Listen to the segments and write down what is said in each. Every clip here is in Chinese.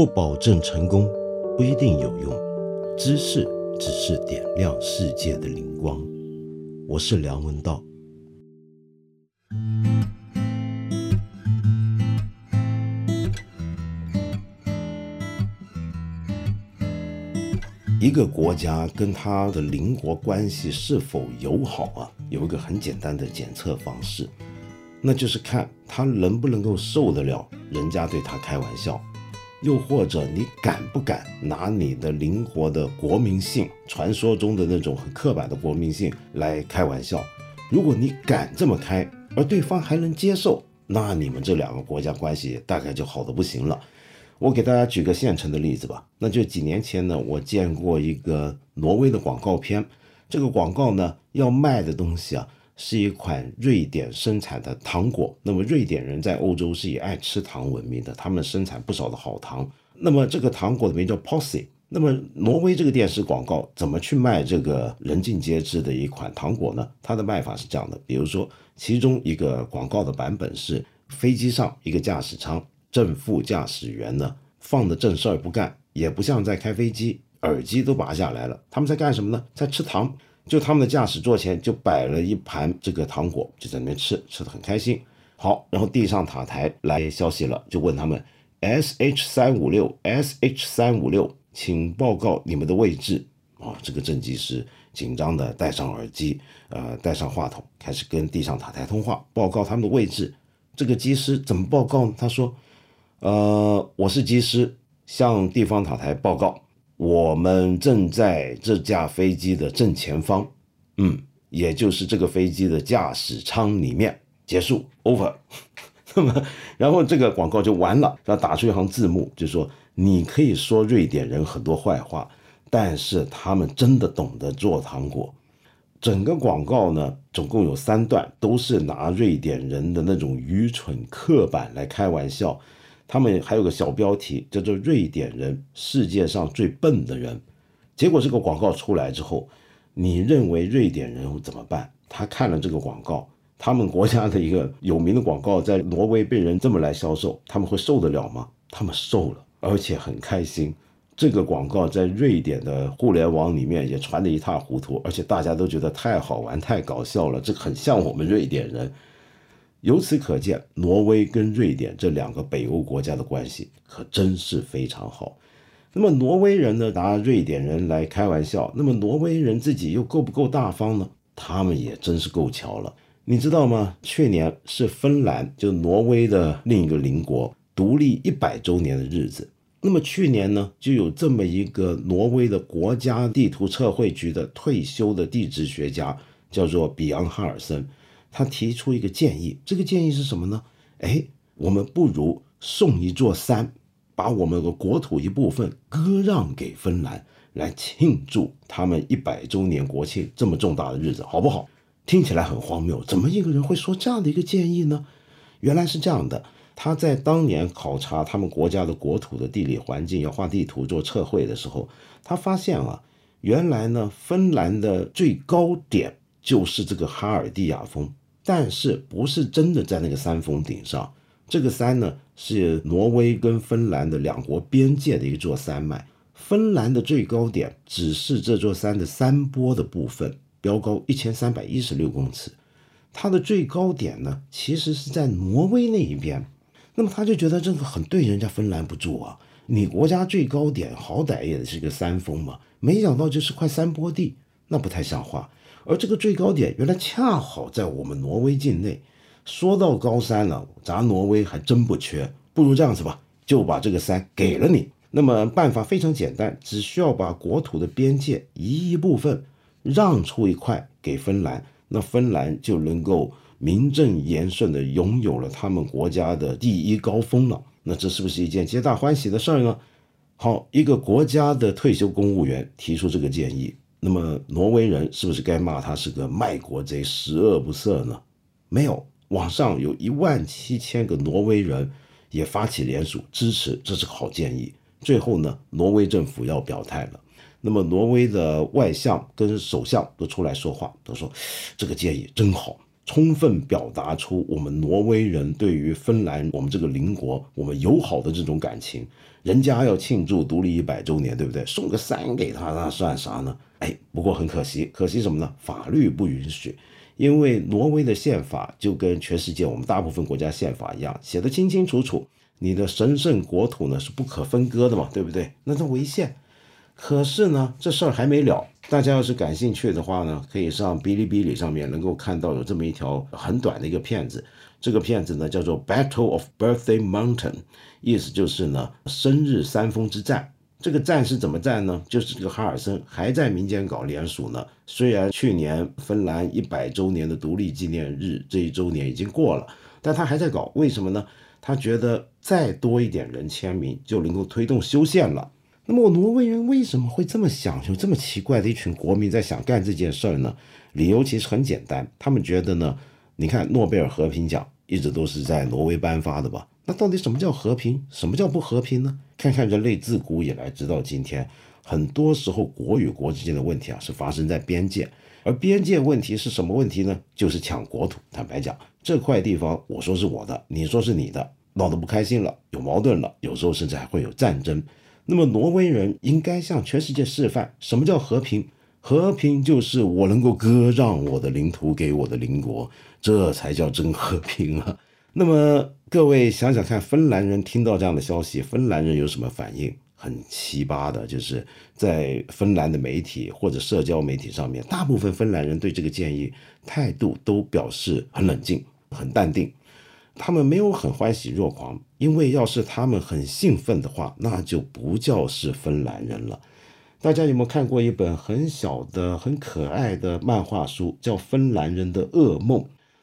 不保证成功，不一定有用。知识只是点亮世界的灵光。我是梁文道。一个国家跟它的邻国关系是否友好啊？有一个很简单的检测方式，那就是看他能不能够受得了人家对他开玩笑，又或者你敢不敢拿你的灵活的国民性，传说中的那种很刻板的国民性来开玩笑。如果你敢这么开，而对方还能接受，那你们这两个国家关系大概就好的不行了。我给大家举个现成的例子吧，那就几年前呢，我见过一个挪威的广告片，这个广告呢要卖的东西啊是一款瑞典生产的糖果。那么瑞典人在欧洲是以爱吃糖闻名的，他们生产不少的好糖。那么这个糖果的名叫 Posy。那么挪威这个电视广告怎么去卖这个人尽皆知的一款糖果呢？它的卖法是这样的，比如说其中一个广告的版本是飞机上一个驾驶舱。正副驾驶员呢，放的正事儿不干，也不像在开飞机，耳机都拔下来了。他们在干什么呢？在吃糖。就他们的驾驶座前就摆了一盘这个糖果，就在那边吃，吃的很开心。好，然后地上塔台来消息了，就问他们：S H 三五六，S H 三五六，请报告你们的位置。啊，这个正机师紧张的戴上耳机，呃，戴上话筒，开始跟地上塔台通话，报告他们的位置。这个机师怎么报告呢？他说。呃，我是机师，向地方塔台报告，我们正在这架飞机的正前方，嗯，也就是这个飞机的驾驶舱里面。结束，over。那么，然后这个广告就完了，要打出一行字幕，就说你可以说瑞典人很多坏话，但是他们真的懂得做糖果。整个广告呢，总共有三段，都是拿瑞典人的那种愚蠢刻板来开玩笑。他们还有个小标题叫做“瑞典人世界上最笨的人”，结果这个广告出来之后，你认为瑞典人怎么办？他看了这个广告，他们国家的一个有名的广告在挪威被人这么来销售，他们会受得了吗？他们受了，而且很开心。这个广告在瑞典的互联网里面也传得一塌糊涂，而且大家都觉得太好玩、太搞笑了，这很像我们瑞典人。由此可见，挪威跟瑞典这两个北欧国家的关系可真是非常好。那么，挪威人呢拿瑞典人来开玩笑，那么挪威人自己又够不够大方呢？他们也真是够巧了。你知道吗？去年是芬兰，就挪威的另一个邻国独立一百周年的日子。那么去年呢，就有这么一个挪威的国家地图测绘局的退休的地质学家，叫做比昂哈尔森。他提出一个建议，这个建议是什么呢？哎，我们不如送一座山，把我们的国土一部分割让给芬兰，来庆祝他们一百周年国庆这么重大的日子，好不好？听起来很荒谬，怎么一个人会说这样的一个建议呢？原来是这样的，他在当年考察他们国家的国土的地理环境，要画地图做测绘的时候，他发现啊，原来呢，芬兰的最高点就是这个哈尔蒂亚峰。但是不是真的在那个山峰顶上？这个山呢是挪威跟芬兰的两国边界的一座山脉。芬兰的最高点只是这座山的山坡的部分，标高一千三百一十六公尺。它的最高点呢，其实是在挪威那一边。那么他就觉得这个很对人家芬兰不住啊！你国家最高点好歹也是个山峰嘛，没想到就是块山坡地，那不太像话。而这个最高点原来恰好在我们挪威境内。说到高山了，咱挪威还真不缺。不如这样子吧，就把这个山给了你。那么办法非常简单，只需要把国土的边界移一部分，让出一块给芬兰，那芬兰就能够名正言顺地拥有了他们国家的第一高峰了。那这是不是一件皆大欢喜的事儿呢？好，一个国家的退休公务员提出这个建议。那么挪威人是不是该骂他是个卖国贼、十恶不赦呢？没有，网上有一万七千个挪威人也发起联署支持，这是个好建议。最后呢，挪威政府要表态了。那么挪威的外相跟首相都出来说话，都说这个建议真好。充分表达出我们挪威人对于芬兰我们这个邻国我们友好的这种感情。人家要庆祝独立一百周年，对不对？送个山给他，那算啥呢？哎，不过很可惜，可惜什么呢？法律不允许，因为挪威的宪法就跟全世界我们大部分国家宪法一样，写的清清楚楚，你的神圣国土呢是不可分割的嘛，对不对？那它违宪。可是呢，这事儿还没了。大家要是感兴趣的话呢，可以上哔哩哔哩上面能够看到有这么一条很短的一个片子。这个片子呢叫做《Battle of Birthday Mountain》，意思就是呢生日山峰之战。这个战是怎么战呢？就是这个哈尔森还在民间搞联署呢。虽然去年芬兰一百周年的独立纪念日这一周年已经过了，但他还在搞。为什么呢？他觉得再多一点人签名就能够推动修宪了。那么，挪威人为什么会这么想？有这么奇怪的一群国民在想干这件事儿呢？理由其实很简单，他们觉得呢，你看诺贝尔和平奖一直都是在挪威颁发的吧？那到底什么叫和平？什么叫不和平呢？看看人类自古以来直到今天，很多时候国与国之间的问题啊，是发生在边界。而边界问题是什么问题呢？就是抢国土。坦白讲，这块地方我说是我的，你说是你的，闹得不开心了，有矛盾了，有时候甚至还会有战争。那么，挪威人应该向全世界示范什么叫和平。和平就是我能够割让我的领土给我的邻国，这才叫真和平啊！那么，各位想想看，芬兰人听到这样的消息，芬兰人有什么反应？很奇葩的，就是在芬兰的媒体或者社交媒体上面，大部分芬兰人对这个建议态度都表示很冷静、很淡定。他们没有很欢喜若狂，因为要是他们很兴奋的话，那就不叫是芬兰人了。大家有没有看过一本很小的、很可爱的漫画书，叫《芬兰人的噩梦》？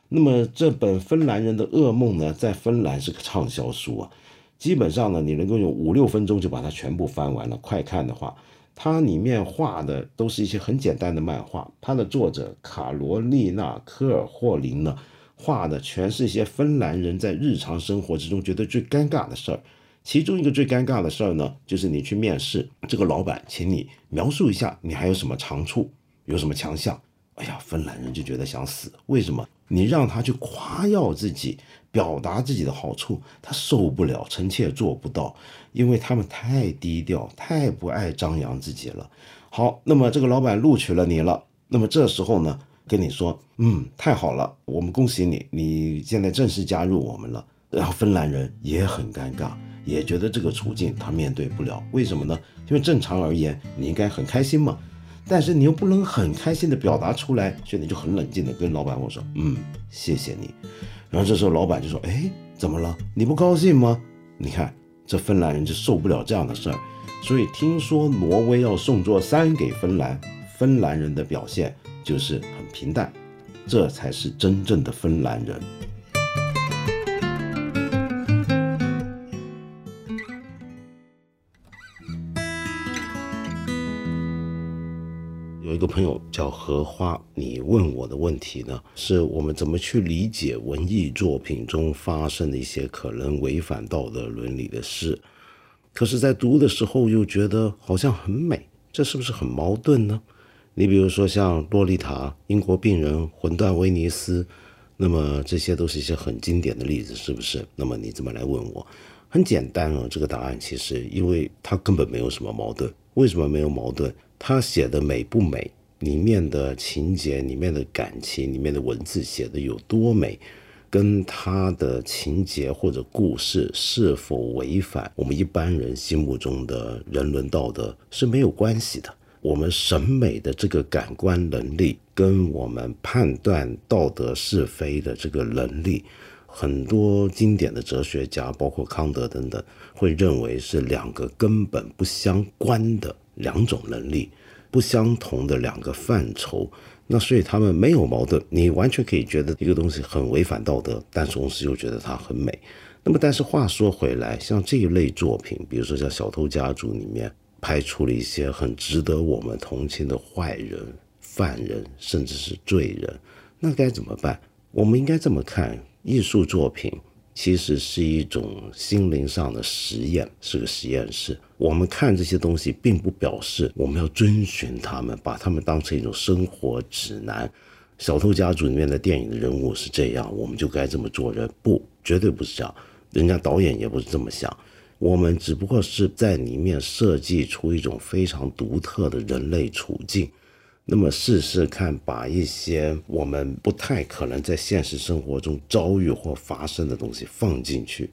那么这本《芬兰人的噩梦》呢，在芬兰是个畅销书啊。基本上呢，你能够用五六分钟就把它全部翻完了。快看的话，它里面画的都是一些很简单的漫画。它的作者卡罗丽娜·科尔霍林呢？画的全是一些芬兰人在日常生活之中觉得最尴尬的事儿，其中一个最尴尬的事儿呢，就是你去面试，这个老板请你描述一下你还有什么长处，有什么强项。哎呀，芬兰人就觉得想死，为什么？你让他去夸耀自己，表达自己的好处，他受不了，臣妾做不到，因为他们太低调，太不爱张扬自己了。好，那么这个老板录取了你了，那么这时候呢？跟你说，嗯，太好了，我们恭喜你，你现在正式加入我们了。然后芬兰人也很尴尬，也觉得这个处境他面对不了。为什么呢？因为正常而言，你应该很开心嘛，但是你又不能很开心的表达出来，所以你就很冷静的跟老板我说，嗯，谢谢你。然后这时候老板就说，哎，怎么了？你不高兴吗？你看这芬兰人就受不了这样的事儿，所以听说挪威要送座山给芬兰，芬兰人的表现。就是平淡，这才是真正的芬兰人。有一个朋友叫荷花，你问我的问题呢，是我们怎么去理解文艺作品中发生的一些可能违反道德伦理的事？可是，在读的时候又觉得好像很美，这是不是很矛盾呢？你比如说像《洛丽塔》《英国病人》《魂断威尼斯》，那么这些都是一些很经典的例子，是不是？那么你怎么来问我？很简单啊，这个答案其实，因为它根本没有什么矛盾。为什么没有矛盾？他写的美不美？里面的情节、里面的感情、里面的文字写的有多美，跟他的情节或者故事是否违反我们一般人心目中的人伦道德是没有关系的。我们审美的这个感官能力，跟我们判断道德是非的这个能力，很多经典的哲学家，包括康德等等，会认为是两个根本不相关的两种能力，不相同的两个范畴。那所以他们没有矛盾，你完全可以觉得一个东西很违反道德，但同时又觉得它很美。那么，但是话说回来，像这一类作品，比如说像《小偷家族》里面。拍出了一些很值得我们同情的坏人、犯人，甚至是罪人，那该怎么办？我们应该这么看：艺术作品其实是一种心灵上的实验，是个实验室。我们看这些东西，并不表示我们要遵循他们，把他们当成一种生活指南。小偷家族里面的电影的人物是这样，我们就该这么做人？不，绝对不是这样。人家导演也不是这么想，我们只不过是在里面设计出一种非常独特的人类处境。那么试试看，把一些我们不太可能在现实生活中遭遇或发生的东西放进去。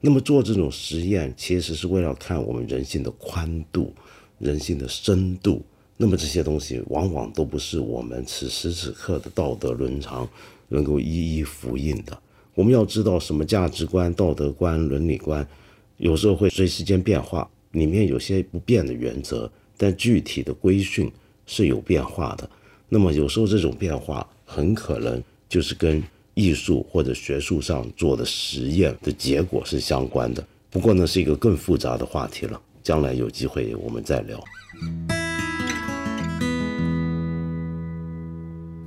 那么做这种实验，其实是为了看我们人性的宽度、人性的深度。那么这些东西往往都不是我们此时此刻的道德伦常能够一一复印的。我们要知道什么价值观、道德观、伦理观，有时候会随时间变化，里面有些不变的原则，但具体的规训是有变化的。那么有时候这种变化很可能就是跟艺术或者学术上做的实验的结果是相关的。不过呢，是一个更复杂的话题了，将来有机会我们再聊。